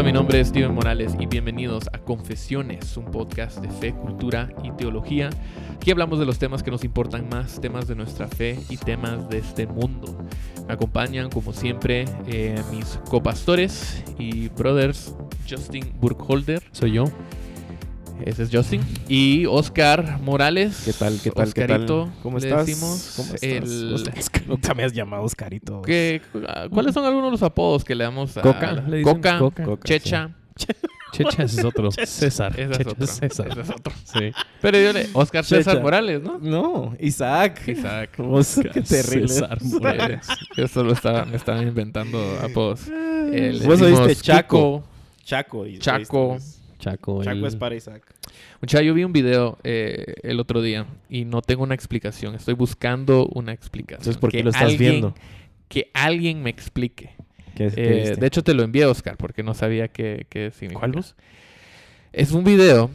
Hola, mi nombre es Steven Morales y bienvenidos a Confesiones, un podcast de fe, cultura y teología. Aquí hablamos de los temas que nos importan más, temas de nuestra fe y temas de este mundo. Me acompañan, como siempre, eh, mis copastores y brothers, Justin Burkholder. Soy yo. Ese es Justin. Y Oscar Morales. ¿Qué tal? ¿Qué tal? ¿Qué tal? Oscarito, ¿Cómo le estás? decimos. ¿Cómo estás? El- Oscar, nunca me has llamado Oscarito. ¿Qué- ¿Cuáles son algunos de los apodos que le damos a Coca, la- le Coca, Coca. Coca, Checha. Checha ese es otro. César. Ese es Checha otro. César. Ese es otro. Sí. Pero yo le... Oscar César Checha. Morales, ¿no? No, Isaac. Isaac. Vos, qué terrible. César Sí, Morales. Yo solo estaba, me estaban inventando apodos. Le Vos oíste Chaco. Chaco. Chaco. Chaco. Chaco el- es para Isaac. Muchacha, yo vi un video eh, el otro día y no tengo una explicación. Estoy buscando una explicación. Entonces, ¿por qué Que lo estás alguien- viendo? Que alguien me explique. ¿Qué, qué Eh, de hecho, te lo envié, Oscar, porque no sabía qué, qué significa. ¿Cuál luz? Es un video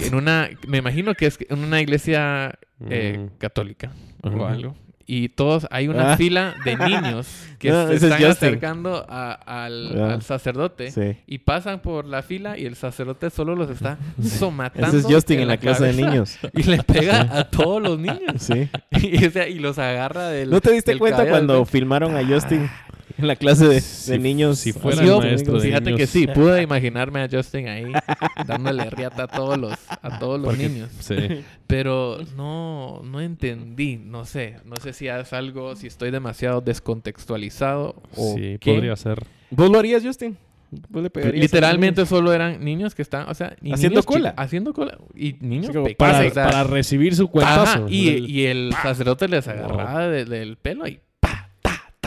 en una, me imagino que es en una iglesia eh, Mm. católica o algo. Y todos, hay una Ah. fila de niños que No, se es están acercando a- al, Ah. al sacerdote Sí. y pasan por la fila y el sacerdote solo los está somatando. Ese es Justin en la clase de niños. Y le pega a todos los niños. Sí. Y, o sea, y los agarra del. ¿No te diste del cuenta cuando del filmaron a Justin en la clase de, de Si- niños? si fuera el maestro de Fíjate niños. que sí, pude imaginarme a Justin ahí dándole riata a todos los, a todos los Porque- niños. Sí. Pero no, no entendí, no sé. No sé si es algo, si estoy demasiado descontextualizado o Sí, qué. podría ser. ¿Vos lo harías, Justin? ¿Vos le pegarías a Literalmente solo eran niños que estaban, o sea, y Haciendo niños cola. haciendo cola. Y niños Sí, pequeños. Para, o sea, para recibir su ajá, cuentazo. y, El- y el sacerdote les agarraba de- del pelo y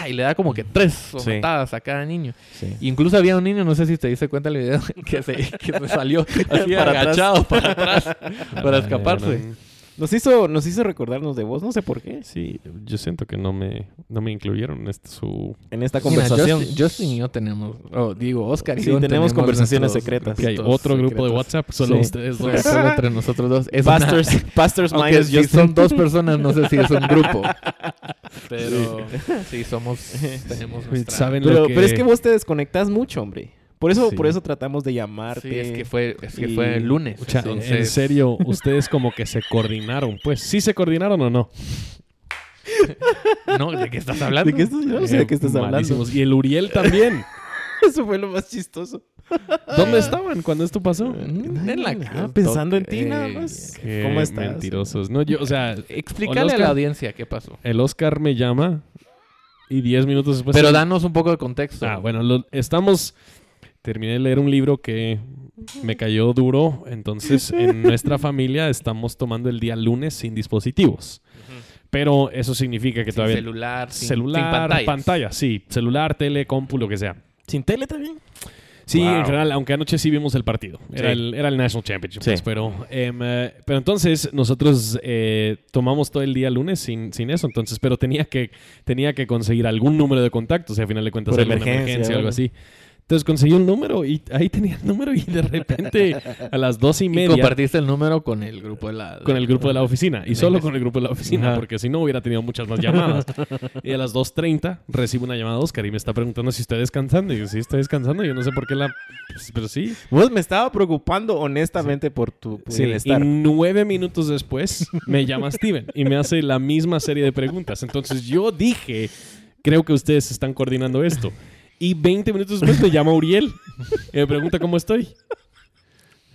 ta, y le da como que tres somatadas a cada niño. Sí. Incluso había un niño, no sé si te diste cuenta del video, que se, que se salió así Para atrás. agachado para atrás para escaparse. no. Nos hizo, nos hizo recordarnos de vos, no sé por qué, Sí, yo siento que no me, no me incluyeron en este, su... en esta Mira, conversación. Justin, Justin y yo tenemos, oh, digo, Oscar y Sí, yo tenemos conversaciones nuestros secretas. Que hay otro grupo de. WhatsApp, solo Sí. ustedes dos. solo entre nosotros dos. Es una- Pastors, Pastors aunque Minds, si Justin. son dos personas, no sé si es un grupo. Pero sí, somos, tenemos nuestra... ¿Saben Pero, lo que... pero es que vos te desconectas mucho, hombre. Por eso, Sí. por eso tratamos de llamarte. Sí, es que fue, es que y- fue el lunes. Pucha, entonces- En serio, ustedes como que se coordinaron. Pues, ¿sí se coordinaron o no? No, ¿de qué estás hablando? ¿De qué estás, yo no sé de qué estás hablando. malísimos. Y el Uriel también. Eso fue lo más chistoso. ¿Dónde estaban cuando esto pasó? En la Ah, pensando en ti nada Eh, más. Qué ¿Cómo estás? mentirosos. No, yo, o sea, Explícale a la audiencia qué pasó. el Oscar me llama y 10 minutos después... Pero danos un poco de contexto. Ah, bueno, lo- estamos... Terminé de leer un libro que me cayó duro. Entonces, en nuestra familia estamos tomando el día lunes sin dispositivos. Pero eso significa que Sin todavía... celular, sin, celular, sin pantalla, sí. Celular, tele, compu, lo que sea. ¿Sin tele también? Sí, Wow. en general, aunque anoche sí vimos el partido. Era, Sí. el, era el National Championship. Sí. pues, pero, em, eh, pero entonces nosotros eh, tomamos todo el día lunes sin, sin eso. Entonces, pero tenía que, tenía que conseguir algún número de contactos. Y al final de cuentas, Por alguna emergencia, emergencia o algo así. Entonces conseguí un número y ahí tenía el número y de repente a las dos y Y media compartiste el número con el grupo de la... con el grupo de la oficina y solo con el grupo de la oficina porque si no hubiera tenido muchas más llamadas. y a las 2.30 recibo una llamada de Oscar y me está preguntando si estoy descansando. Y yo, sí, estoy descansando. Yo no sé por qué la... pues, pero sí. Vos me estaba preocupando honestamente por tu Sí, y nueve minutos después me llama Steven y me hace la misma serie de preguntas. Entonces yo dije, creo que ustedes están coordinando esto. Y 20 minutos después me llama Uriel y me pregunta cómo estoy.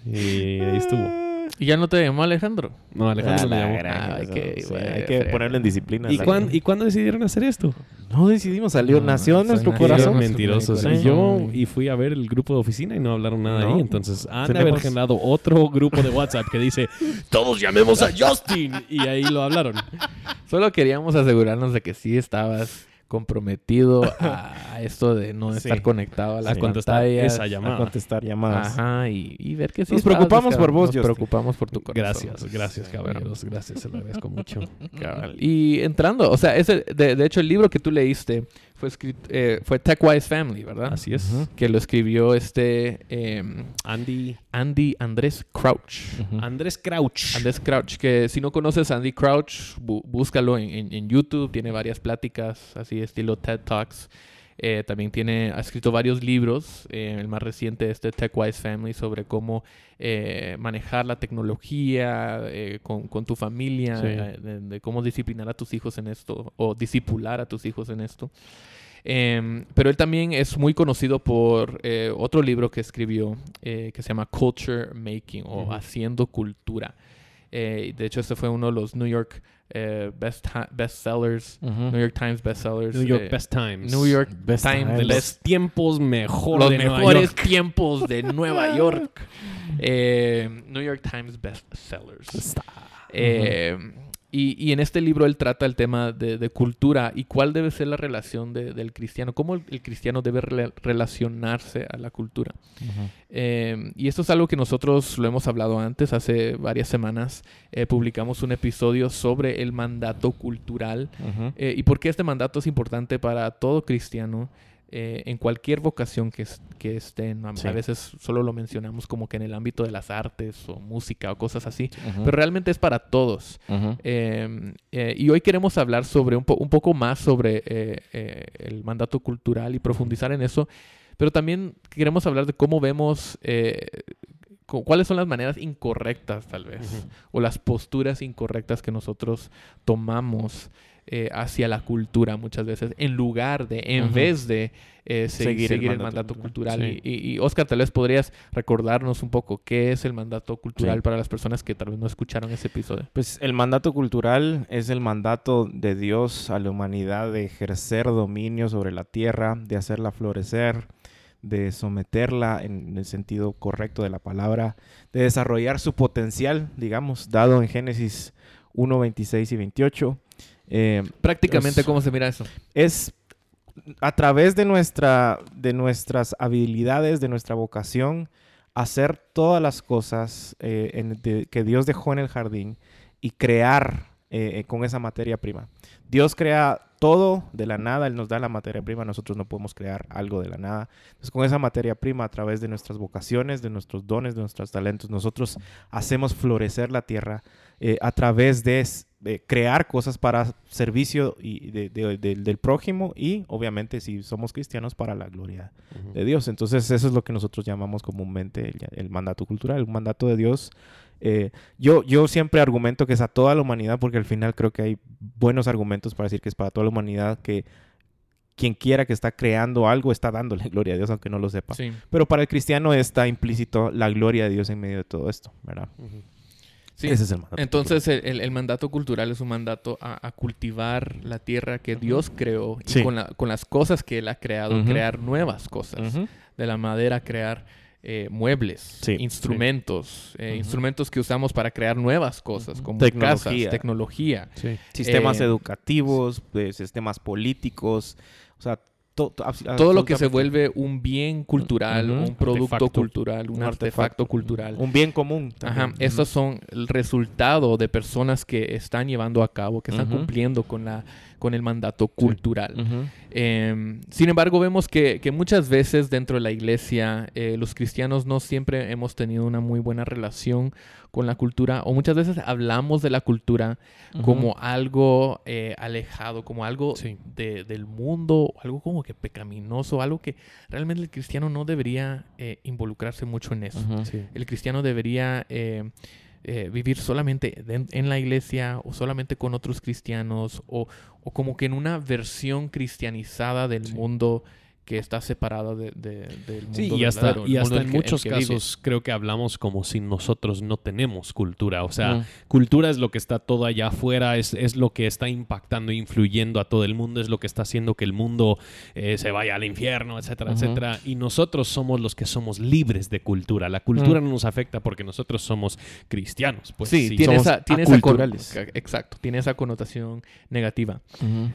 Y ahí estuvo. ¿Y ya no te llamó Alejandro? No, Alejandro Ah, me la llamó. gran- Ay, eso, qué sí, bueno, hay que ponerlo en disciplina. ¿Y, cuán- ¿Y cuándo decidieron hacer esto? No decidimos, salió, No, nació en nuestro corazón. Mentirosos. corazón. Y yo y fui a ver el grupo de oficina y no hablaron nada No. ahí. Entonces han de haber generado otro grupo de WhatsApp que dice todos llamemos a Justin. Y ahí lo hablaron. Solo queríamos asegurarnos de que sí estabas comprometido a esto de no Sí. estar conectado a las A contestar pantallas. esa A llamada. contestar llamadas. Ajá, y, y ver que sí Nos preocupamos por vos, Nos Justin. preocupamos por tu corazón. Gracias, gracias, caballeros. Gracias, se lo agradezco mucho. Cabal. Y entrando, o sea, ese, de, de hecho el libro que tú leíste fue escrito, eh, fue TechWise Family, ¿verdad? Así es. Que lo escribió este em, Andy Andy Andrés Crouch. Andrés Crouch. Andrés Crouch, que si no conoces a Andy Crouch, bú- búscalo en, en- en YouTube, tiene varias pláticas, así estilo TED Talks. Eh, también tiene, ha escrito varios libros, eh, el más reciente este TechWise Family, sobre cómo eh, manejar la tecnología eh, con, con tu familia, Sí. eh, de, de cómo disciplinar a tus hijos en esto, o disipular a tus hijos en esto. Em, pero él también es muy conocido por eh, otro libro que escribió que se llama Culture Making o Ujú. Haciendo Cultura. Eh, de hecho, este fue uno de los New York eh, best bestsellers, New York Times bestsellers. New York eh, Best Times. New York Best Times Times. Los Best tiempos mejor los de Nueva mejores York. tiempos de Nueva York. Eh, New York Times bestsellers. Eh, y, y en este libro él trata el tema de, de cultura y cuál debe ser la relación de- del cristiano, cómo el, el cristiano debe rela- relacionarse a la cultura. Eh, y esto es algo que nosotros lo hemos hablado antes, hace varias semanas eh, publicamos un episodio sobre el mandato cultural eh, y por qué este mandato es importante para todo cristiano eh, en cualquier vocación que, es- que estén. A, Sí. a veces solo lo mencionamos como que en el ámbito de las artes o música o cosas así, pero realmente es para todos. Eh, eh, y hoy queremos hablar sobre un, po- un poco más sobre eh, eh, el mandato cultural y profundizar en eso, pero también queremos hablar de cómo vemos, cu- cuáles son las maneras incorrectas tal vez, o las posturas incorrectas que nosotros tomamos eh, hacia la cultura muchas veces, en lugar de, en vez de eh, se- seguir, Seguir el el mandato cultural. Sí. Y, y- y, Oscar, tal vez podrías recordarnos un poco qué es el mandato cultural Sí. para las personas que tal vez no escucharon ese episodio. Pues el mandato cultural es el mandato de Dios a la humanidad de ejercer dominio sobre la tierra, de hacerla florecer, de someterla en el sentido correcto de la palabra, de desarrollar su potencial, digamos, dado en Génesis 1, 26 y 28. Eh, Prácticamente, Es- ¿cómo se mira eso? es a través de, nuestra, de nuestras habilidades, de nuestra vocación, hacer todas las cosas eh, en- de- que Dios dejó en el jardín y crear eh, con esa materia prima. Dios crea todo de la nada, Él nos da la materia prima, nosotros no podemos crear algo de la nada. Entonces, con esa materia prima, a través de nuestras vocaciones, de nuestros dones, de nuestros talentos, nosotros hacemos florecer la tierra eh, a través de, de crear cosas para servicio y de- de- de- del prójimo y, obviamente, si somos cristianos, para la gloria de Dios. Entonces, eso es lo que nosotros llamamos comúnmente el, el mandato cultural, un mandato de Dios. Eh, yo, yo siempre argumento que es a toda la humanidad, porque al final creo que hay buenos argumentos para decir que es para toda la humanidad, que quien quiera que está creando algo está dándole gloria a Dios, aunque no lo sepa. Sí. Pero para el cristiano está implícito la gloria de Dios en medio de todo esto, ¿verdad? Sí. Ese es el mandato. Entonces, el, el- el mandato cultural es un mandato a, a cultivar la tierra que Dios creó y con, la- con las cosas que Él ha creado, Ujú. crear nuevas cosas. De la madera, crear eh, muebles, Sí, instrumentos, eh, instrumentos que usamos para crear nuevas cosas, como Tecnología. casas, tecnología. Sistemas Eh, educativos, sistemas políticos, o sea, to- Todo lo que se vuelve un bien cultural, un producto Artefacto. cultural, un, Un artefacto, cultural. Un bien común. Ajá, estos son el resultado de personas que están llevando a cabo, que están cumpliendo con, la, con el mandato cultural. Eh, sin embargo, vemos que, que muchas veces dentro de la iglesia eh, los cristianos no siempre hemos tenido una muy buena relación con la cultura o muchas veces hablamos de la cultura como algo eh, alejado, como algo Sí. de- del mundo, algo como que pecaminoso, algo que realmente el cristiano no debería eh, involucrarse mucho en eso. Sí. El cristiano debería eh, eh, vivir solamente en la iglesia o solamente con otros cristianos o, o como que en una versión cristianizada del Sí. mundo que está separada de- de- del mundo Sí, y hasta, verdadero, y hasta en que- muchos vive. casos creo que hablamos como si nosotros no tenemos cultura. O sea, cultura es lo que está todo allá afuera, es, es lo que está impactando e influyendo a todo el mundo, es lo que está haciendo que el mundo eh, se vaya al infierno, etcétera, etcétera. Y nosotros somos los que somos libres de cultura. La cultura no nos afecta porque nosotros somos cristianos. Pues sí, sí, tiene somos esa, tiene esa exacto, tiene esa connotación negativa.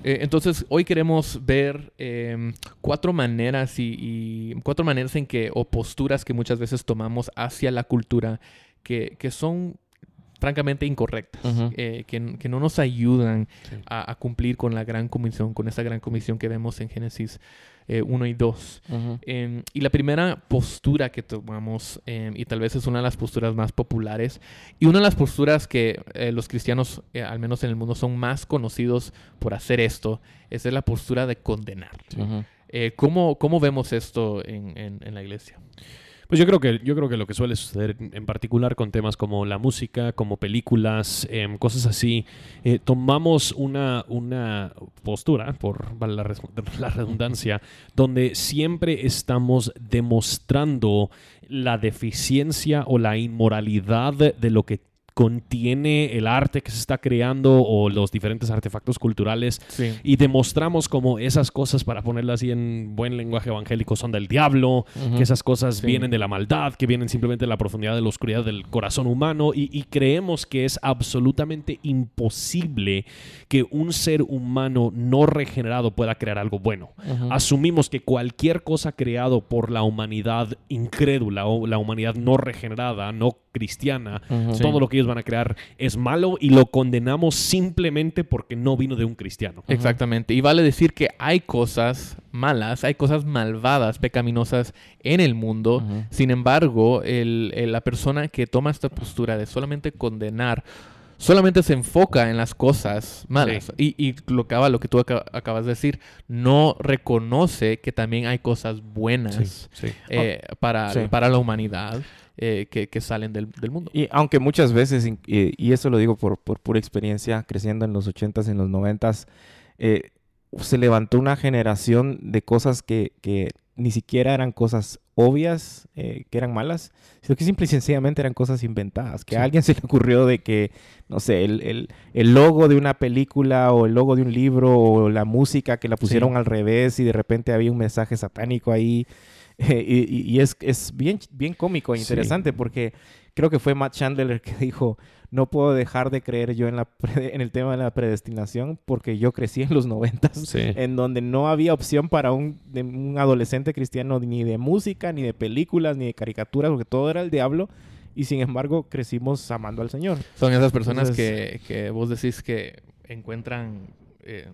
Eh, entonces, hoy queremos ver eh, cuatro maneras y, y cuatro maneras en que, o posturas que muchas veces tomamos hacia la cultura que, que son francamente incorrectas, eh, que, que no nos ayudan Sí. a, a cumplir con la gran comisión, con esa gran comisión que vemos en Génesis eh, 1 y 2. Ujú. Em, y la primera postura que tomamos, em, y tal vez es una de las posturas más populares, y una de las posturas que eh, los cristianos, eh, al menos en el mundo, son más conocidos por hacer esto, es la postura de condenar. Ujú. Eh, ¿cómo, ¿Cómo vemos esto en, en- la iglesia? Pues yo creo que yo creo que lo que suele suceder en particular con temas como la música, como películas, em, cosas así, eh, tomamos una, una postura, por la, la redundancia, donde siempre estamos demostrando la deficiencia o la inmoralidad de lo que contiene el arte que se está creando o los diferentes artefactos culturales Sí. y demostramos como esas cosas, para ponerlo así en buen lenguaje evangélico, son del diablo, que esas cosas Sí. vienen de la maldad, que vienen simplemente de la profundidad de la oscuridad del corazón humano y, y creemos que es absolutamente imposible que un ser humano no regenerado pueda crear algo bueno. Asumimos que cualquier cosa creado por la humanidad incrédula o la humanidad no regenerada, no cristiana, todo lo que ellos van a crear es malo y lo condenamos simplemente porque no vino de un cristiano. Exactamente. Y vale decir que hay cosas malas, hay cosas malvadas, pecaminosas en el mundo. Sin embargo, el- el- la persona que toma esta postura de solamente condenar, solamente se enfoca en las cosas malas. Y, y lo, que, lo que tú aca- acabas de decir, no reconoce que también hay cosas buenas sí. eh, para, Sí. para la humanidad eh, que, que salen del, del mundo. Y aunque muchas veces, eh, y eso lo digo por, por pura experiencia, creciendo en los 80s, en los 90s, eh, se levantó una generación de cosas que, que ni siquiera eran cosas obvias, eh, que eran malas, sino que simple y sencillamente eran cosas inventadas. Que a Sí. alguien se le ocurrió de que, no sé, el, el- el logo de una película o el logo de un libro o la música que la pusieron al revés y de repente había un mensaje satánico ahí. Eh, y es, es bien, bien cómico e Sí. interesante porque creo que fue Matt Chandler que dijo, no puedo dejar de creer yo en, la en el tema de la predestinación porque yo crecí en los noventas, Sí. en donde no había opción para un, de- un adolescente cristiano ni de música, ni de películas, ni de caricaturas, porque todo era el diablo. Y sin embargo, crecimos amando al Señor. Son esas personas Entonces- que, que vos decís que encuentran eh,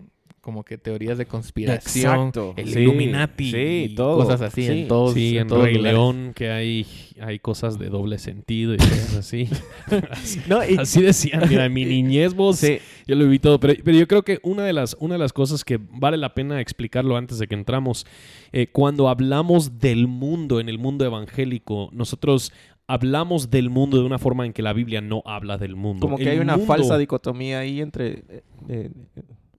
como que teorías de conspiración, Exacto. el Sí, sí, sí, y todo. cosas así Sí. en todos, Sí, en todos Rey lugares. León que hay, hay cosas de doble sentido y cosas así. así, No, y- así decían, mira, en mi niñez vos, Sí. yo lo vi todo, pero, pero yo creo que una de, las, una de las cosas que vale la pena explicarlo antes de que entramos, eh, cuando hablamos del mundo, en el mundo evangélico, nosotros hablamos del mundo de una forma en que la Biblia no habla del mundo. Como que El hay una mundo- falsa dicotomía ahí entre... eh, eh,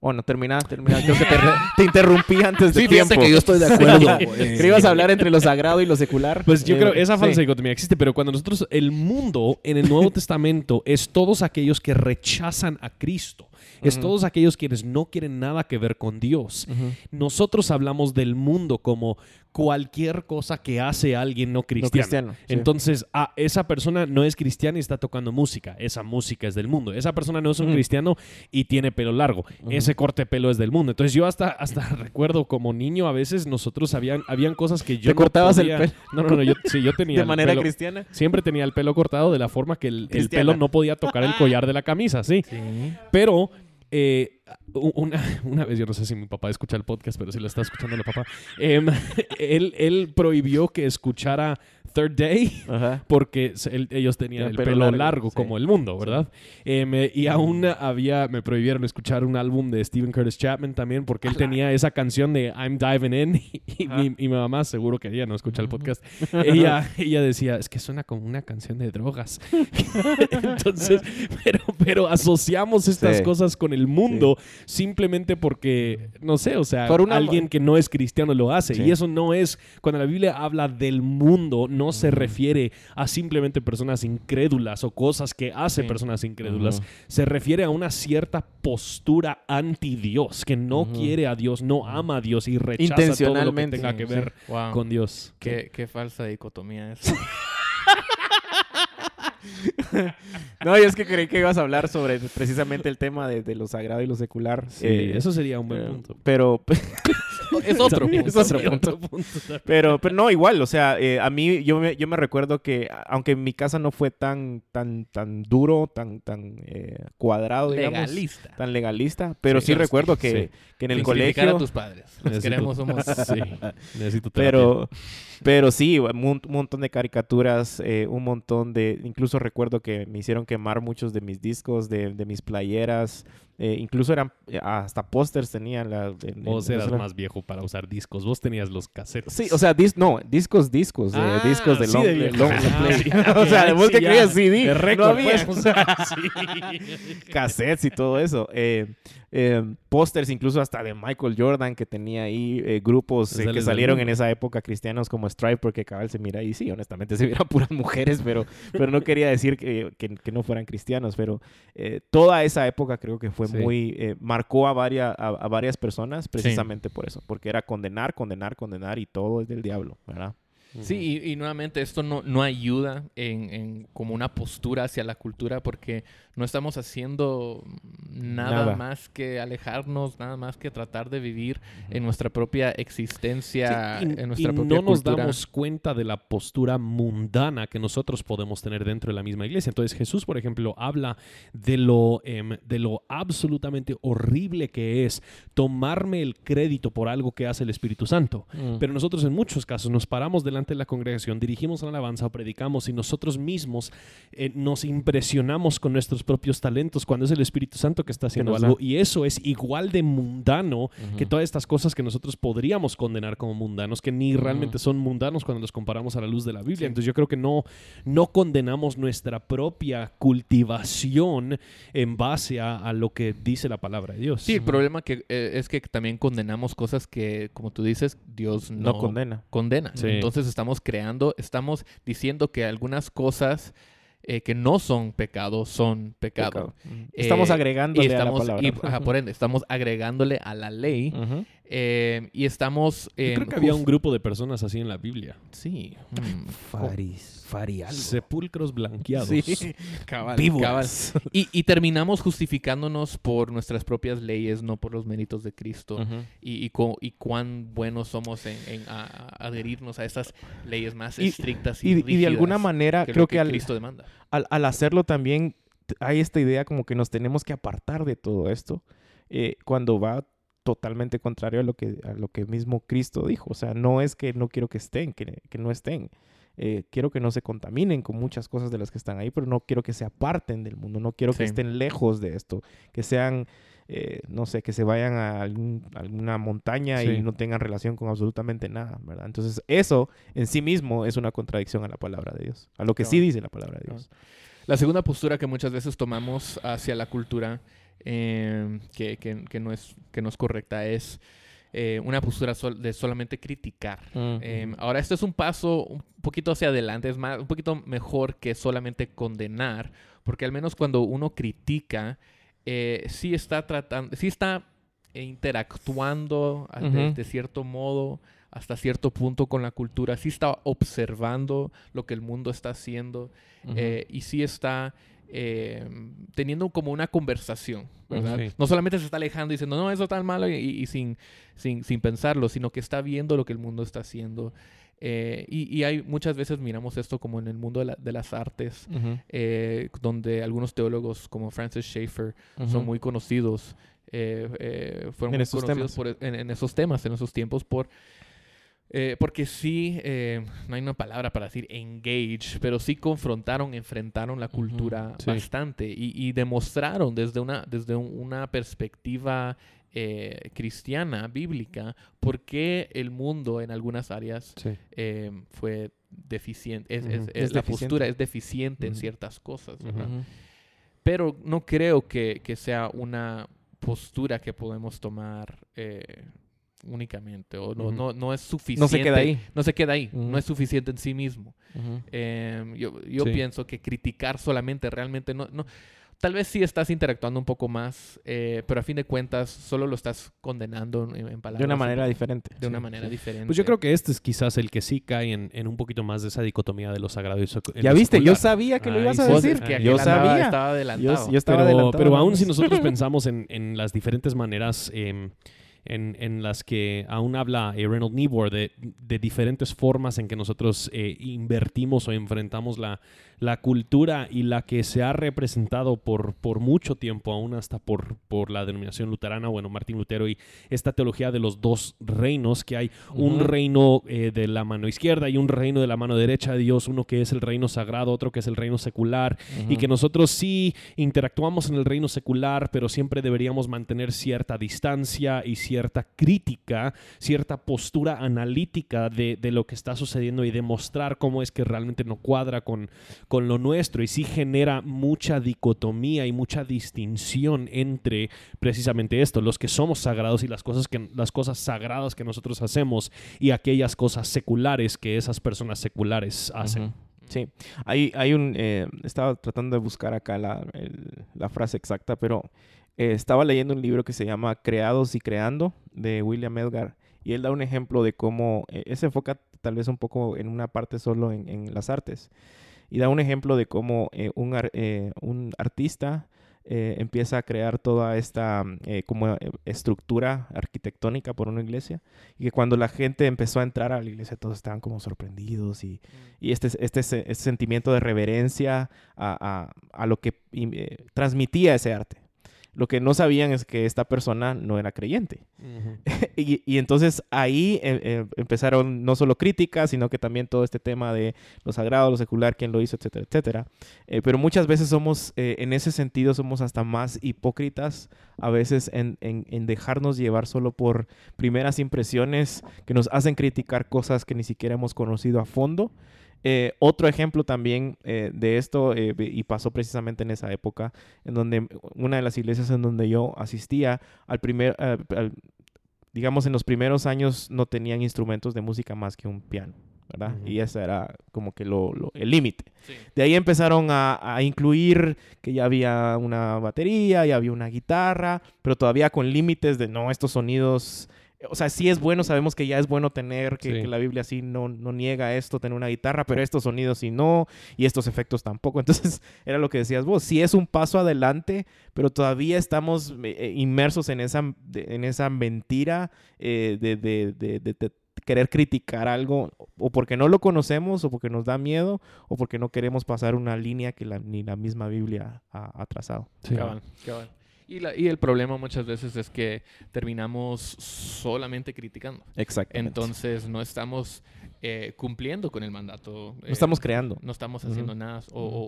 bueno, termina, termina. Creo que te, te interrumpí antes de Sí, tiempo. que yo estoy de acuerdo. Ibas a hablar entre lo sagrado y lo secular. Pues yo Eh, creo esa falsa sí. dicotomía existe, pero cuando nosotros, el mundo en el Nuevo Testamento es todos aquellos que rechazan a Cristo. Es todos aquellos quienes no quieren nada que ver con Dios. Nosotros hablamos del mundo como cualquier cosa que hace alguien no cristiano. cristiano, sí. Entonces, ah, esa persona no es cristiana y está tocando música. Esa música es del mundo. Esa persona no es un cristiano y tiene pelo largo. Ese corte de pelo es del mundo. Entonces, yo hasta, hasta recuerdo como niño a veces nosotros habían, habían cosas que yo ¿Te cortabas el pelo? No, no, no. Yo, sí, yo tenía De el manera pelo- cristiana. Siempre tenía el pelo cortado de la forma que el, el pelo no podía tocar el collar de la camisa, sí. Sí. Pero eh, una, una vez, yo no sé si mi papá escucha el podcast, pero si lo está escuchando el papá, em, él, él prohibió que escuchara Third Day Ajá. porque él- ellos tenían El el pelo pelo, largo, largo, sí. como el mundo, ¿verdad? Em, eh, y aún había, me prohibieron escuchar un álbum de Stephen Curtis Chapman también porque él tenía esa canción de I'm Diving In y, y mi, y mi mamá seguro que ella no escucha el podcast. ella, ella decía, es que suena como una canción de drogas. Entonces, pero, pero asociamos estas Sí. cosas con el mundo simplemente porque, no sé, o sea, Por una- alguien que no es cristiano lo hace. Sí. Y eso no es, cuando la Biblia habla del mundo, no se refiere a simplemente personas incrédulas o cosas que hacen Sí. personas incrédulas. Se refiere a una cierta postura anti Dios, que no quiere a Dios, no ama a Dios y rechaza todo lo que tenga que sí. ver Wow. con Dios. Qué, qué falsa dicotomía es. No, yo es que creí que ibas a hablar sobre precisamente el tema de, de lo sagrado y lo secular. Sí, Eh, eso sería un buen eh, punto. Pero, es otro También punto. es otro punto. punto. pero, pero no, igual, o sea, eh, a mí yo me, yo me recuerdo que, aunque en mi casa no fue tan, tan, tan duro, tan, tan eh, cuadrado, digamos, Legalista. tan legalista, pero sí, Sí, recuerdo que, sí. que en el Sin colegio... a tus padres. Los Necesito- queremos, somos... Sí, necesito terapia. Pero, Pero sí, un, mon- un montón de caricaturas, eh, un montón de... Incluso recuerdo que me hicieron quemar muchos de mis discos, de, de mis playeras. eh, incluso eran... eh, hasta pósters tenían. La, en- Vos no eras más viejo para usar discos. Vos tenías los cassettes. Sí, o sea, dis- no, discos, discos, Ah, discos de sí, long, de de viejo. long Ah, play. sí, o sea, vos sí, que ya. creías CD, De no récord, había. pues. Sí. cassettes y todo eso. Eh, pósters incluso hasta de Michael Jordan que tenía ahí grupos que salieron en esa época cristianos como Stripe porque cabal se mira ahí. Sí, honestamente se vieron puras mujeres, pero, pero no quería decir que, que- que no fueran cristianos. Pero eh, toda esa época creo que fue Sí. muy... eh, marcó a, varias a, a varias personas precisamente por eso. Porque era condenar, condenar, condenar y todo es del diablo, ¿verdad? Sí, y, y nuevamente esto no, no ayuda en, en como una postura hacia la cultura porque no estamos haciendo nada, Nada. más que alejarnos, nada más que tratar de vivir en nuestra propia existencia, Sí, y, en nuestra y propia no nos cultura. damos cuenta de la postura mundana que nosotros podemos tener dentro de la misma iglesia. Entonces Jesús, por ejemplo, habla de lo, em, de lo absolutamente horrible que es tomarme el crédito por algo que hace el Espíritu Santo. Pero nosotros en muchos casos nos paramos delante de la congregación, dirigimos la alabanza o predicamos y nosotros mismos eh, nos impresionamos con nuestros propios talentos cuando es el Espíritu Santo que está haciendo algo. da. Y eso es igual de mundano que todas estas cosas que nosotros podríamos condenar como mundanos, que ni realmente son mundanos cuando los comparamos a la luz de la Biblia. Entonces yo creo que no, no condenamos nuestra propia cultivación en base a, a lo que dice la palabra de Dios. Sí, el problema que, eh, es que también condenamos cosas que, como tú dices, Dios no, No condena. condena. Sí. Entonces estamos creando, estamos diciendo que algunas cosas eh, que no son pecado son pecado. Estamos Eh, agregándole y estamos, a la palabra. y, ajá, por ende, estamos agregándole a la ley. Eh, y estamos... Yo creo que había un grupo de personas así en la Biblia. Sí. mm, Faris, Fari algo. Sepulcros blanqueados. Sí. cabal, cabal. Y, y terminamos justificándonos por nuestras propias leyes, no por los méritos de Cristo. Y, y, cu- y cuán buenos somos en, en a- a- adherirnos a esas leyes más estrictas y, Y, y de rígidas alguna manera, que creo que, que, al, Cristo demanda. al, al hacerlo también hay esta idea como que nos tenemos que apartar de todo esto eh, cuando va totalmente contrario a lo que a lo que mismo Cristo dijo. O sea, no es que no quiero que estén, que, que no estén. Eh, quiero que no se contaminen con muchas cosas de las que están ahí, pero no quiero que se aparten del mundo, no quiero que estén lejos de esto, que sean, eh, no sé, que se vayan a algún- alguna montaña Sí. y no tengan relación con absolutamente nada, ¿verdad? Entonces, eso en sí mismo es una contradicción a la palabra de Dios, a lo que sí dice la palabra de Dios. La segunda postura que muchas veces tomamos hacia la cultura eh, que, que- que no es, que no es correcta es eh, una postura sol- de solamente criticar. Eh, ahora, esto es un paso un poquito hacia adelante, es más, un poquito mejor que solamente condenar, porque al menos cuando uno critica, eh, sí está tratando, sí está interactuando a- de, cierto modo hasta cierto punto con la cultura, sí está observando lo que el mundo está haciendo eh, y sí está eh, teniendo como una conversación, ¿verdad? Sí. No solamente se está alejando diciendo, no, eso está malo y, y sin, sin, sin pensarlo, sino que está viendo lo que el mundo está haciendo. Eh, y, y hay muchas veces miramos esto como en el mundo de, la- de las artes, eh, donde algunos teólogos como Francis Schaeffer son muy conocidos, eh, fueron En muy esos conocidos temas. por- en, en esos temas, en esos tiempos, por, eh, porque sí, eh, no hay una palabra para decir engage, pero sí confrontaron, enfrentaron la cultura sí. bastante y, y demostraron desde una, desde un- una perspectiva eh, cristiana, bíblica, por qué el mundo en algunas áreas Sí. fue deficiente, es, la deficiente. postura es deficiente en Ujú. ciertas cosas, pero no creo que, que sea una postura que podemos tomar únicamente o no, no, no es suficiente. No se queda ahí. No se queda ahí, no es suficiente en sí mismo. Eh, yo yo Sí. pienso que criticar solamente realmente no, no... Tal vez sí estás interactuando un poco más, eh, pero a fin de cuentas solo lo estás condenando en, en palabras. De una manera diferente. de una manera sí. diferente. Pues yo creo que este es quizás el que sí cae en, en un poquito más de esa dicotomía de lo sagrado y so- Ya viste, yo sabía que lo Ay, ibas a decir. que yo andaba- sabía. Estaba Yo, adelantado. yo estaba pero, adelantado, pero aún si nosotros pensamos en, en las diferentes maneras em, en, en las que aún habla eh, Reynold Niebuhr de, de diferentes formas en que nosotros eh, invertimos o enfrentamos la, la cultura y la que se ha representado por, por mucho tiempo, aún hasta por, por la denominación luterana, bueno, Martín Lutero y esta teología de los dos reinos, que hay un reino eh, de la mano izquierda y un reino de la mano derecha de Dios, uno que es el reino sagrado, otro que es el reino secular, y que nosotros sí interactuamos en el reino secular, pero siempre deberíamos mantener cierta distancia y cierta crítica, cierta postura analítica de, de lo que está sucediendo y demostrar cómo es que realmente no cuadra con, con lo nuestro y sí genera mucha dicotomía y mucha distinción entre precisamente esto, los que somos sagrados y las cosas, que, las cosas sagradas que nosotros hacemos y aquellas cosas seculares que esas personas seculares hacen. Sí, hay, hay un... eh, estaba tratando de buscar acá la, la frase exacta, pero eh, estaba leyendo un libro que se llama Creados y Creando de William Edgar y él da un ejemplo de cómo eh, se enfoca tal vez un poco en una parte solo en, en las artes y da un ejemplo de cómo eh, un, ar- eh, un artista eh, empieza a crear toda esta mm, eh, como estructura arquitectónica por una iglesia y que cuando la gente empezó a entrar a la iglesia todos estaban como sorprendidos y, y este, este, este sentimiento de reverencia a, a- a lo que transmitía ese arte. Lo que no sabían es que esta persona no era creyente. y, y entonces ahí eh, eh, empezaron no solo críticas, sino que también todo este tema de lo sagrado, lo secular, quién lo hizo, etcétera, etcétera. Eh, pero muchas veces somos, eh, en ese sentido, somos hasta más hipócritas a veces en, en- en dejarnos llevar solo por primeras impresiones que nos hacen criticar cosas que ni siquiera hemos conocido a fondo. Eh, otro ejemplo también eh, de esto, eh, y pasó precisamente en esa época, en donde una de las iglesias en donde yo asistía, al primer, eh, al- digamos, en los primeros años no tenían instrumentos de música más que un piano, ¿verdad? Y ese era como que lo, lo- el límite. Sí. De ahí empezaron a, a incluir que ya había una batería, ya había una guitarra, pero todavía con límites de no, estos sonidos. O sea, sí es bueno, sabemos que ya es bueno tener, que, Sí. que la Biblia sí no, no niega esto, tener una guitarra, pero estos sonidos sí no, y estos efectos tampoco. Entonces, era lo que decías vos, sí es un paso adelante, pero todavía estamos eh, inmersos en esa, de- en esa mentira eh, de, de- de- de- de querer criticar algo, o porque no lo conocemos, o porque nos da miedo, o porque no queremos pasar una línea que la- ni la misma Biblia ha, ha trazado. Sí. Cabal, cabal. Y, la- y el problema muchas veces es que terminamos solamente criticando. Exactamente. Entonces no estamos eh, cumpliendo con el mandato. no eh, estamos creando. no estamos haciendo nada o, o-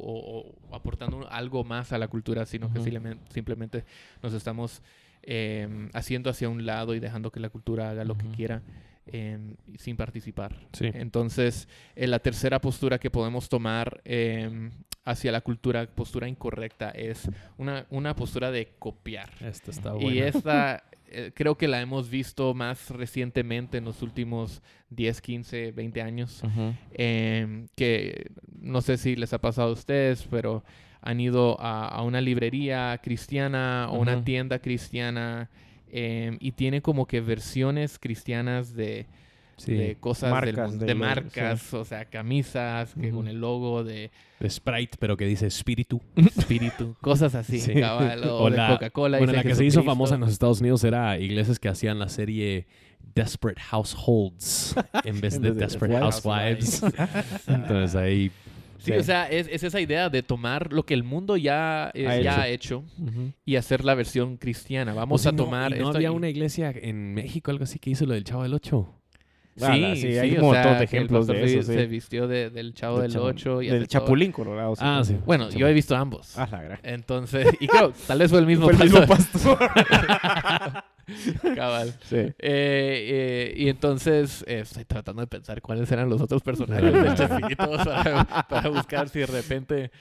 o- o aportando algo más a la cultura, sino que simplemente, simplemente nos estamos eh, haciendo hacia un lado y dejando que la cultura haga lo que quiera eh, sin participar. Sí. Entonces, eh, la tercera postura que podemos tomar eh, hacia la cultura, postura incorrecta, es una, una postura de copiar. Esta está Y buena. esta eh, creo que la hemos visto más recientemente en los últimos 10, 15, 20 años. em, que no sé si les ha pasado a ustedes, pero han ido a, a una librería cristiana o una tienda cristiana em, y tiene como que versiones cristianas de, Sí. de cosas del Marcas de de lo- marcas, o sea, camisas que con el logo de De Sprite, pero que dice espíritu. espíritu, cosas así, Sí. cabal, o, O de la- Coca-Cola. Bueno, la que se hizo famosa en los Estados Unidos era iglesias que hacían la serie Desperate Households en vez de Desperate. Housewives. Entonces ahí Sí, Sí. o sea, es, es esa idea de tomar lo que el mundo ya, eh, Ha ya hecho. ha hecho y hacer la versión cristiana. Vamos O a no- tomar y no esto había y- una iglesia en México, algo así, que hizo lo del Chavo del Ocho. Sí, sí, hay un montón sea, de ejemplos de pastor eso, se- sí. Vistió de- del Chavo del, Chavo- 8 y del todo. Chapulín Colorado. Ah, sí. Bueno, yo he visto ambos. Ah, la gran. Entonces, y creo, tal vez fue el mismo Fue el mismo pastor. pastor. Cabal. sí. Eh, eh, y entonces eh, estoy tratando de pensar cuáles eran los otros personajes de Chespirito para, para buscar si de repente...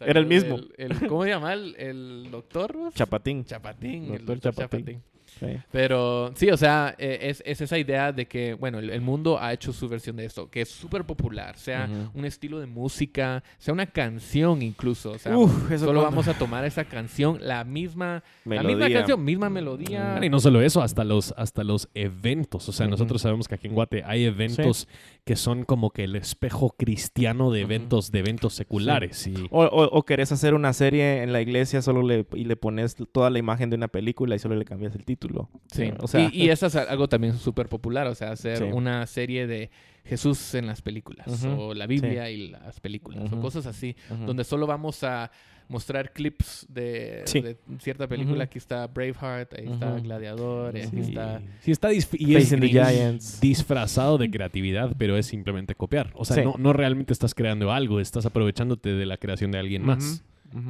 Era el mismo. El, el- ¿Cómo se llama? El, el doctor. Chapatín. Chapatín. el Doctor doctor Chapatín. Chapatín. Sí. Pero sí, o sea, eh, es, es esa idea de que, bueno, el, el mundo ha hecho su versión de esto, que es súper popular, sea un estilo de música, sea una canción incluso, o sea, Uf, eso solo cuando- vamos a tomar esa canción, la misma, la misma Melodía. canción, misma melodía. Bueno, y no solo eso, hasta los, hasta los eventos. O sea, nosotros sabemos que aquí en Guate hay eventos que son como que el espejo cristiano de eventos, de eventos seculares. Y O, o, o querés hacer una serie en la iglesia solo le, y le pones toda la imagen de una película y solo le cambias el título. Título. Sí, O sea, y, y eso es algo también súper popular, o sea, hacer Sí. una serie de Jesús en las películas, o la Biblia y las películas, o cosas así, donde solo vamos a mostrar clips de, Sí. de cierta película. Aquí está Braveheart, ahí está. Gladiador, aquí está... Sí, está y es disfrazado de creatividad, pero es simplemente copiar. O sea, Sí. no, no realmente estás creando algo, estás aprovechándote de la creación de alguien más.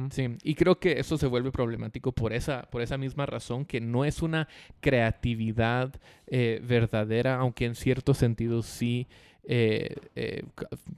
Sí, y creo que eso se vuelve problemático por esa, por esa misma razón, que no es una creatividad eh, verdadera, aunque en cierto sentido sí, eh, eh,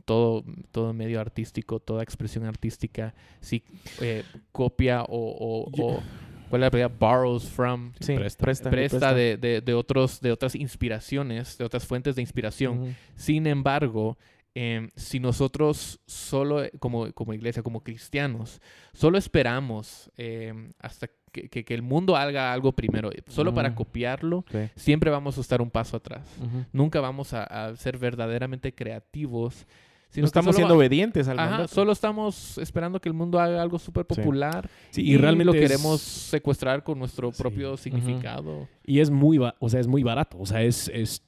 todo, todo medio artístico, toda expresión artística, sí eh, copia o, o- Yo- o- ¿cuál es la palabra? Borrows from, Sí, presta. presta. presta de, de- de otros, de otras inspiraciones, de otras fuentes de inspiración. Sin embargo, em, si nosotros solo, eh, como, como iglesia, como cristianos, solo esperamos em, hasta que, que- que el mundo haga algo primero, eh, solo para Ujú. copiarlo, Sí. siempre vamos a estar un paso atrás. Ujú. Nunca vamos a, a ser verdaderamente creativos. sino No estamos siendo obedientes al Ajá, mandato. solo estamos esperando que el mundo haga algo súper Sí. popular Sí, y, y realmente lo es- queremos secuestrar con nuestro Sí. propio significado. Y es muy, o sea, es muy barato. O sea, es, es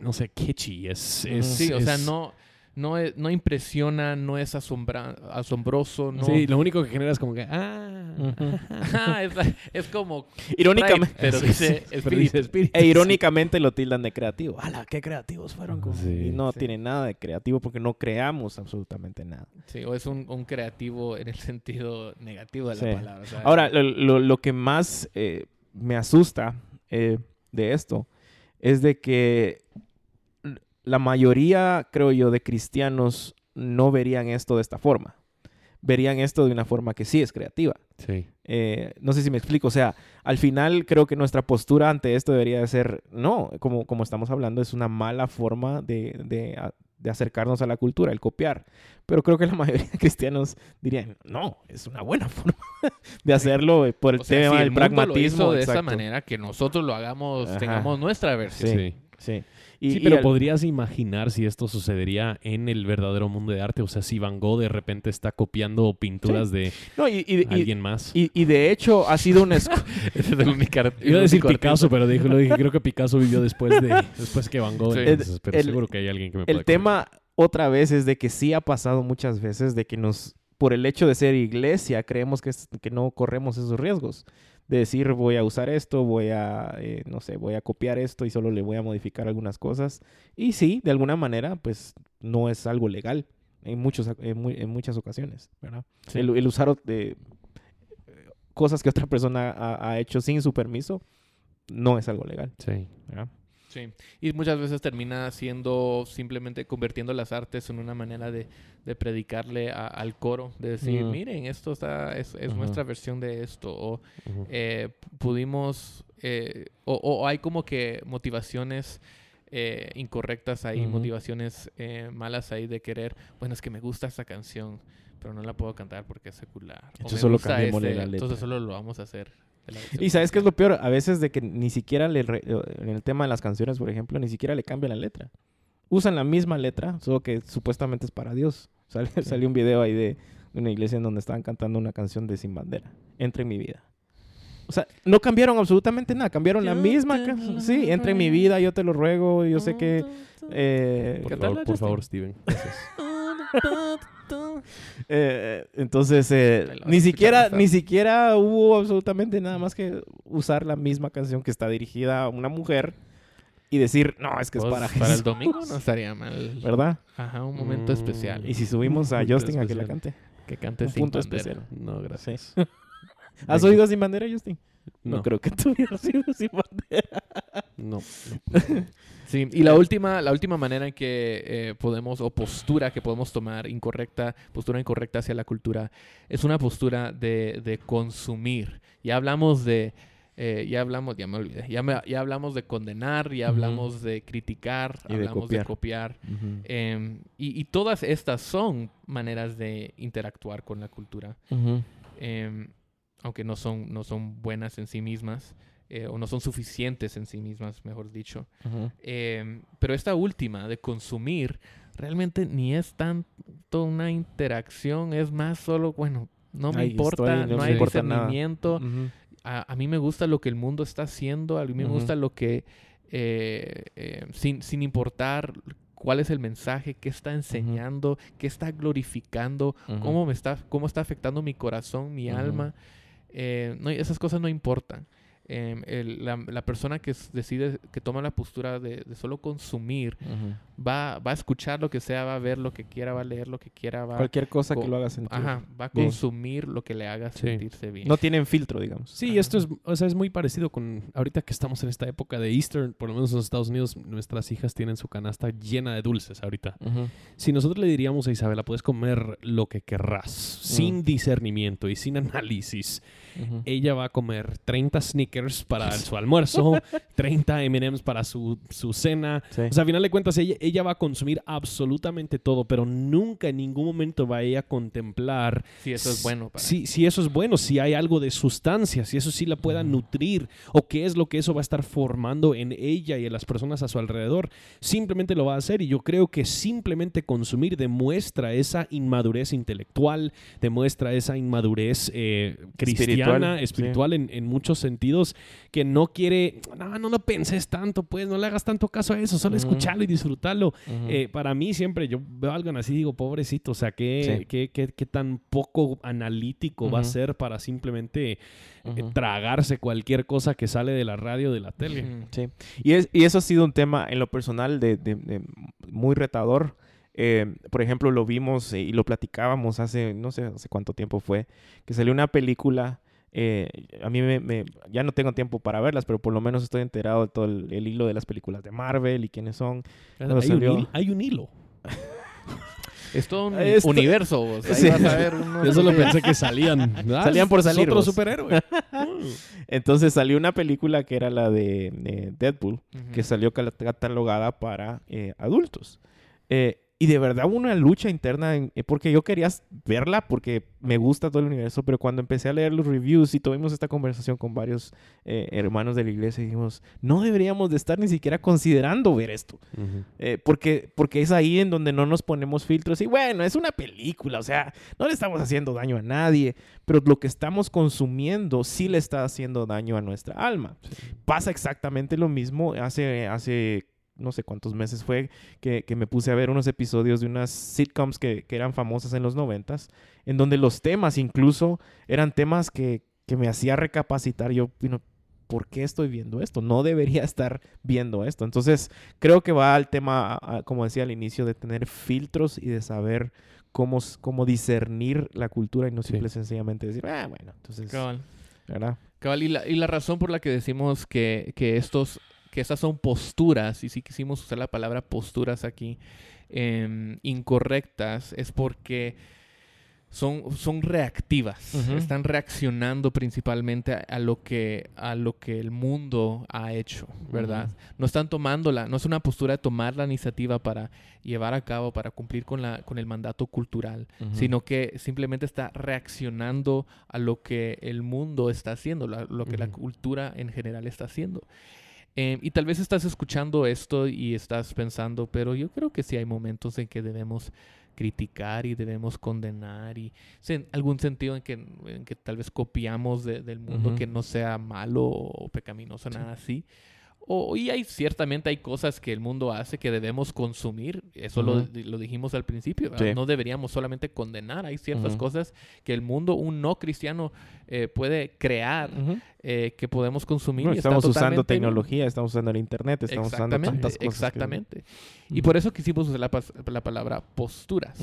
no sé, kitschy. Es, es- Sí, o sea, no, no, es- no impresiona, no es asombra- asombroso, no... Sí, lo único que genera es como que, ah, es, es como... Irónicamente, pero Sí, dice sí, pero espíritu. dice espíritu. e irónicamente lo tildan de creativo. ¡Hala, qué creativos fueron! como- Sí. y no Sí. tiene nada de creativo porque no creamos absolutamente nada. Sí, o es un, un creativo en el sentido negativo de la Sí. palabra. o sea, Ahora, lo, lo- lo que más eh, me asusta eh, de esto es de que la mayoría, creo yo, de cristianos no verían esto de esta forma. Verían esto de una forma que sí es creativa. Sí. Eh, no sé si me explico. O sea, al final creo que nuestra postura ante esto debería de ser, no, como, como estamos hablando, es una mala forma de, de, de acercarnos a la cultura, el copiar. Pero creo que la mayoría de cristianos dirían, no, es una buena forma de hacerlo eh, por el o sea, tema si del el mundo lo pragmatismo. hizo de esa manera, que nosotros lo hagamos, Ajá. tengamos nuestra versión. Sí. Sí. Sí. Y, sí, y pero al- podrías imaginar si esto sucedería en el verdadero mundo de arte. O sea, si Van Gogh de repente está copiando pinturas de no, y, y- y- alguien más. y- de hecho ha sido una es el único ar- Iba a decir Picasso, pero dije, lo dije, creo que Picasso vivió después de después que Van Gogh. Sí. entonces, pero El- seguro que hay alguien que me pueda el tema otra vez es de que sí ha pasado muchas veces de que nos, por el hecho de ser iglesia, creemos que, que no corremos esos riesgos. De decir, voy a usar esto, voy a, eh, no sé, voy a copiar esto y solo le voy a modificar algunas cosas. Y sí, de alguna manera, pues no es algo legal en, muchos, en, mu- en muchas ocasiones, ¿verdad? Sí. El, el usar de, cosas que otra persona ha, ha hecho sin su permiso no es algo legal, Sí. ¿verdad? Sí, y muchas veces termina siendo simplemente convirtiendo las artes en una manera de, de predicarle a- al coro, de decir, miren, esto está, es, es nuestra versión de esto, o eh, pudimos, eh, o, o hay como que motivaciones eh, incorrectas ahí, motivaciones eh, malas ahí de querer, bueno, es que me gusta esta canción, pero no la puedo cantar porque es secular. Entonces solo cambiémosle este, la letra. Entonces solo lo vamos a hacer. Y sabes qué es lo peor, a veces de que ni siquiera le re- en el tema de las canciones, por ejemplo, ni siquiera le cambian la letra. Usan la misma letra, solo que supuestamente es para Dios. Sale- Salió un video ahí de una iglesia en donde estaban cantando una canción de Sin Bandera, Entra en mi vida. O sea, no cambiaron absolutamente nada, cambiaron la misma canción. Sí, entra en mi vida, yo te lo ruego, yo sé que... eh, Por, favor, por favor, Steven. Gracias. Eh, entonces, eh, ni siquiera, ni siquiera hubo absolutamente nada más que usar la misma canción que está dirigida a una mujer y decir, no, es que es Pues, para para el Jesús", domingo no estaría mal. ¿verdad? Ajá, un momento Mm, especial. Y si subimos a Justin a que la cante. que cante un sin punto bandera. especial. No, gracias. ¿Has oído Sin Bandera, Justin? No, No, creo que tú hubieras oído Sin Bandera. no. Sí, y la última, la última manera en que eh, podemos, o postura que podemos tomar incorrecta, postura incorrecta hacia la cultura, es una postura de, de consumir. Ya hablamos de, eh, ya hablamos, ya me olvidé, ya, me- ya hablamos de condenar, ya hablamos de criticar, Y de hablamos de copiar. Em, y, y todas estas son maneras de interactuar con la cultura. em, aunque no son, no son buenas en sí mismas, eh, o no son suficientes en sí mismas, mejor dicho. Em, pero esta última, de consumir, realmente ni es tanto una interacción, es más solo, bueno, no me importa, estoy, no, no hay importa discernimiento. a, a mí me gusta lo que el mundo está haciendo, a mí me gusta lo que, eh, eh, sin, sin importar cuál es el mensaje, qué está enseñando, qué está glorificando, cómo me está, cómo está afectando mi corazón, mi alma. Eh, no, esas cosas no importan. Em, el- la, la persona que decide, que toma la postura de, de solo consumir, va, va a escuchar lo que sea, va a ver lo que quiera, va a leer lo que quiera, va, Cualquier cosa que lo haga sentir. ajá, va a bien. consumir lo que le haga Sí. sentirse bien. No tienen filtro, digamos. Sí, esto es, o sea, es muy parecido con ahorita que estamos en esta época de Easter, por lo menos en los Estados Unidos, nuestras hijas tienen su canasta llena de dulces ahorita. Si nosotros le diríamos a Isabela, puedes comer lo que querrás, sin discernimiento y sin análisis, Ella va a comer 30 Snickers para su almuerzo, 30 M&M's para su, su cena. Sí. O sea, a final de cuentas, ella, ella va a consumir absolutamente todo, pero nunca en ningún momento va a ella a contemplar Sí, eso es bueno para si, si eso es bueno, si hay algo de sustancia, si eso sí la pueda nutrir, o qué es lo que eso va a estar formando en ella y en las personas a su alrededor. Simplemente lo va a hacer y yo creo que simplemente consumir demuestra esa inmadurez intelectual, demuestra esa inmadurez eh, cristiana, Espiritual, espiritual, en, en muchos sentidos, que no quiere, no, no lo penses tanto, pues no le hagas tanto caso a eso, solo Ujú. escucharlo y disfrutarlo. Eh, para mí siempre yo veo algo así y digo, pobrecito, o sea, qué, Sí. qué, qué- qué tan poco analítico va a ser para simplemente eh, tragarse cualquier cosa que sale de la radio o de la tele. Sí. Y, es, y eso ha sido un tema en lo personal de, de- de muy retador. Eh, por ejemplo, lo vimos y lo platicábamos hace, no sé hace cuánto tiempo fue, que salió una película. Eh, a mí me, me- ya no tengo tiempo para verlas, pero por lo menos estoy enterado de todo el, el hilo de las películas de Marvel y quiénes son. Hay un, salió- hay un hilo. Es todo un Esto- universo. vos. Ahí Sí. vas a ver unos- Yo solo pensé que salían. ¿verdad? Salían por Es salir, Otro vos. superhéroe. Entonces salió una película que era la de eh, Deadpool, que salió catalogada para eh, adultos. Eh, y de verdad hubo una lucha interna, en- eh, porque yo quería verla porque me gusta todo el universo, pero cuando empecé a leer los reviews y tuvimos esta conversación con varios eh, hermanos de la iglesia, dijimos, no deberíamos de estar ni siquiera considerando ver esto. Eh, porque, porque es ahí en donde no nos ponemos filtros y bueno, es una película, o sea, no le estamos haciendo daño a nadie, pero lo que estamos consumiendo sí le está haciendo daño a nuestra alma. Pasa exactamente lo mismo hace, hace no sé cuántos meses fue que, que me puse a ver unos episodios de unas sitcoms que, que eran famosas en los noventas, en donde los temas incluso eran temas que, que me hacía recapacitar yo, you know, ¿por qué estoy viendo esto? No debería estar viendo esto. Entonces, creo que va al tema, como decía al inicio, de tener filtros y de saber cómo, cómo discernir la cultura y no simple sencillamente decir, ah, bueno, entonces, Cabal. ¿verdad? Cabal, y la, y la razón por la que decimos que, que estos que estas son posturas, y sí quisimos usar la palabra posturas aquí, em, incorrectas, es porque son, son reactivas. Están reaccionando principalmente a, a lo que, a lo que el mundo ha hecho, ¿verdad? No están tomándola, no es una postura de tomar la iniciativa para llevar a cabo, para cumplir con, la, con el mandato cultural, sino que simplemente está reaccionando a lo que el mundo está haciendo, lo que la cultura en general está haciendo. Eh, y tal vez estás escuchando esto y estás pensando, pero yo creo que sí hay momentos en que debemos criticar y debemos condenar y en algún sentido en que, en que tal vez copiamos de- del mundo que no sea malo o pecaminoso, nada así. O, y hay ciertamente hay cosas que el mundo hace que debemos consumir. Eso lo, Ujú. lo dijimos al principio. Sí. No deberíamos solamente condenar. Hay ciertas Ujú. cosas que el mundo, un no cristiano, eh, puede crear Ujú. eh, que podemos consumir. Bueno, y estamos usando tecnología, estamos usando el internet, estamos usando Exactamente, tantas cosas. que- exactamente. Y Ujú. por eso quisimos usar la, la palabra posturas.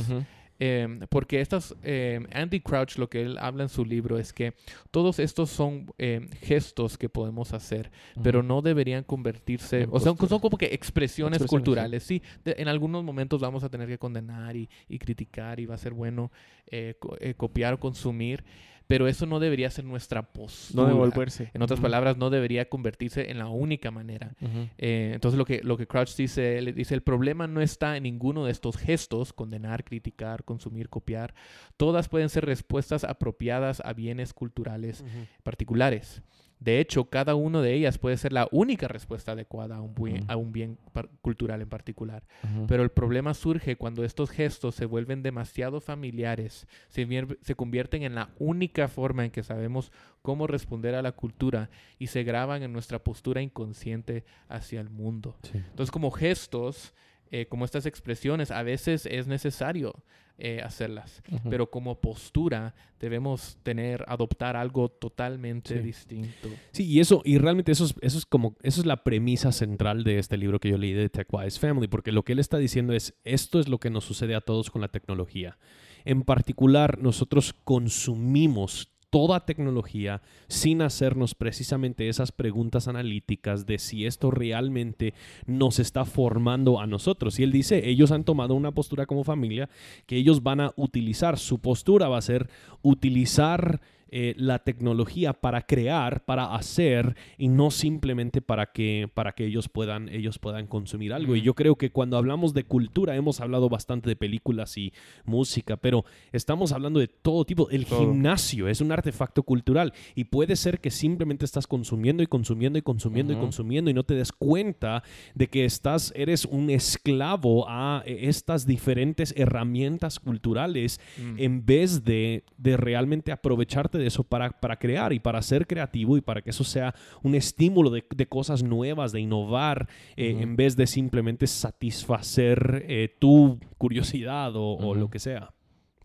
Eh, porque estas, eh, Andy Crouch, lo que él habla en su libro es que todos estos son eh, gestos que podemos hacer, pero no deberían convertirse, En o sea, son como que expresiones, Expresiones, culturales. Sí, de- en algunos momentos vamos a tener que condenar y, y criticar y va a ser bueno eh, co- eh, copiar o consumir, pero eso no debería ser nuestra postura. No devolverse. En otras palabras, no debería convertirse en la única manera. Eh, entonces lo que, lo que Crouch dice, él dice, el problema no está en ninguno de estos gestos, condenar, criticar, consumir, copiar. Todas pueden ser respuestas apropiadas a bienes culturales particulares. De hecho, cada una de ellas puede ser la única respuesta adecuada a un bien, Ujú. a un bien par- cultural en particular. Pero el problema surge cuando estos gestos se vuelven demasiado familiares, se convierten en la única forma en que sabemos cómo responder a la cultura y se graban en nuestra postura inconsciente hacia el mundo. Entonces, como gestos, eh, como estas expresiones, a veces es necesario eh, hacerlas, pero como postura debemos tener, adoptar algo totalmente Sí. distinto. Sí, y eso, y realmente eso es, eso es como, eso es la premisa central de este libro que yo leí de TechWise Family, porque lo que él está diciendo es, esto es lo que nos sucede a todos con la tecnología. En particular, nosotros consumimos toda tecnología sin hacernos precisamente esas preguntas analíticas de si esto realmente nos está formando a nosotros. Y él dice, ellos han tomado una postura como familia que ellos van a utilizar. Su postura va a ser utilizar eh, la tecnología para crear, para hacer y no simplemente para que, para que ellos, puedan, ellos puedan consumir algo. Y yo creo que cuando hablamos de cultura, hemos hablado bastante de películas y música, pero estamos hablando de todo tipo. El Todo. gimnasio es un artefacto cultural y puede ser que simplemente estás consumiendo y consumiendo y consumiendo y consumiendo y no te des cuenta de que estás, eres un esclavo a eh, estas diferentes herramientas culturales Mm. en vez de, de realmente aprovecharte de eso para, para crear y para ser creativo y para que eso sea un estímulo de, de cosas nuevas, de innovar, eh, en vez de simplemente satisfacer eh, tu curiosidad o, lo que sea.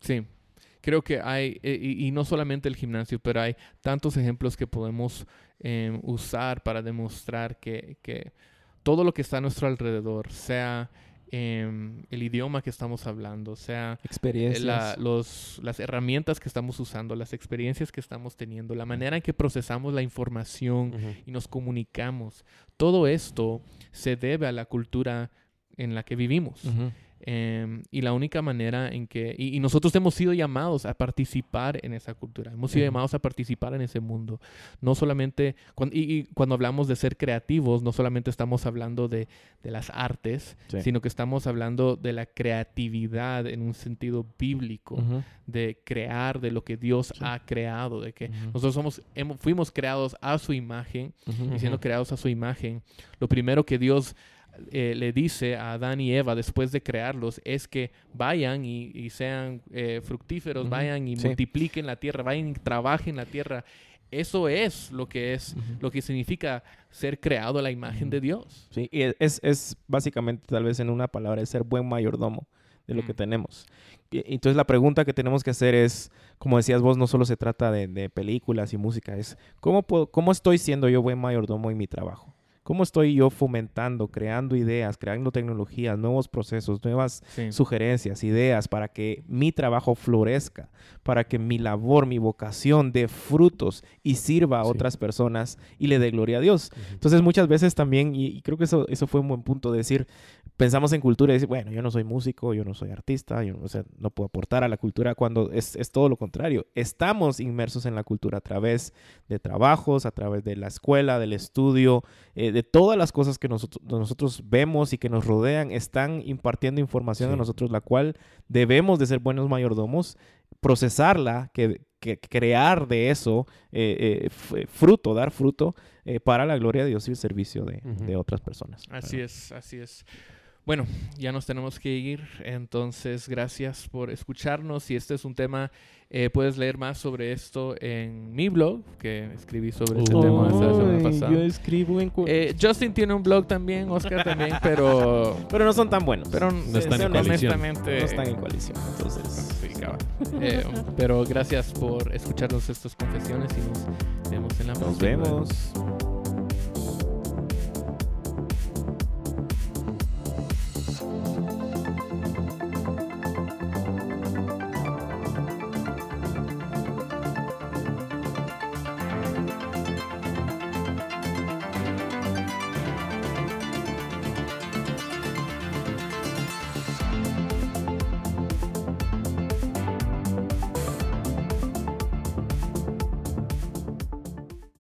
Sí, creo que hay, eh, y, y no solamente el gimnasio, pero hay tantos ejemplos que podemos eh, usar para demostrar que, que todo lo que está a nuestro alrededor, sea em, el idioma que estamos hablando, sea eh, Experiencias. la- los, las herramientas que estamos usando, las experiencias que estamos teniendo, la manera en que procesamos la información y nos comunicamos, todo esto se debe a la cultura en la que vivimos. Em, y la única manera en que... Y, y nosotros hemos sido llamados a participar en esa cultura, hemos sido Ujú. llamados a participar en ese mundo. No solamente... cuan- y, y cuando hablamos de ser creativos, no solamente estamos hablando de, de las artes, Sí. sino que estamos hablando de la creatividad en un sentido bíblico, Ujú. de crear de lo que Dios Sí. ha creado, de que Ujú. nosotros somos, hemos- fuimos creados a su imagen y siendo creados a su imagen, lo primero que Dios eh, le dice a Adán y Eva después de crearlos es que vayan y, y sean eh, fructíferos, vayan y Sí. multipliquen la tierra, vayan y trabajen la tierra. Eso es lo que es, lo que significa ser creado a la imagen de Dios. Sí, y es, es básicamente, tal vez en una palabra, es ser buen mayordomo de lo que Mm. tenemos. Y- Entonces la pregunta que tenemos que hacer es, como decías vos, no solo se trata de, de películas y música, es ¿cómo, puedo- ¿cómo estoy siendo yo buen mayordomo en mi trabajo? ¿Cómo estoy yo fomentando, creando ideas, creando tecnologías, nuevos procesos, nuevas Sí. sugerencias, ideas para que mi trabajo florezca, para que mi labor, mi vocación dé frutos y sirva a Sí. otras personas y le dé gloria a Dios? Entonces muchas veces también, y, y creo que eso, eso fue un buen punto de decir, pensamos en cultura y decir, bueno, yo no soy músico, yo no soy artista, yo no, o sea, no puedo aportar a la cultura cuando es, es todo lo contrario. Estamos inmersos en la cultura a través de trabajos, a través de la escuela, del estudio, eh, de todas las cosas que nosotros, nosotros vemos y que nos rodean, están impartiendo información a Sí. nosotros, la cual debemos de ser buenos mayordomos, procesarla, que, que crear de eso eh, eh, fruto, dar fruto para la gloria de Dios y el servicio de, de otras personas. Así es, así es. Bueno, ya nos tenemos que ir, entonces gracias por escucharnos. Si este es un tema, eh, puedes leer más sobre esto en mi blog, que escribí sobre este Oh. tema esta semana pasada. Yo escribo en... Eh, Justin tiene un blog también, Oscar también, pero, pero no son tan buenos. pero No están en coalición. honestamente... no están en coalición. Entonces, Sí. Eh, pero gracias por escucharnos estas confesiones y nos vemos en la nos próxima. vemos.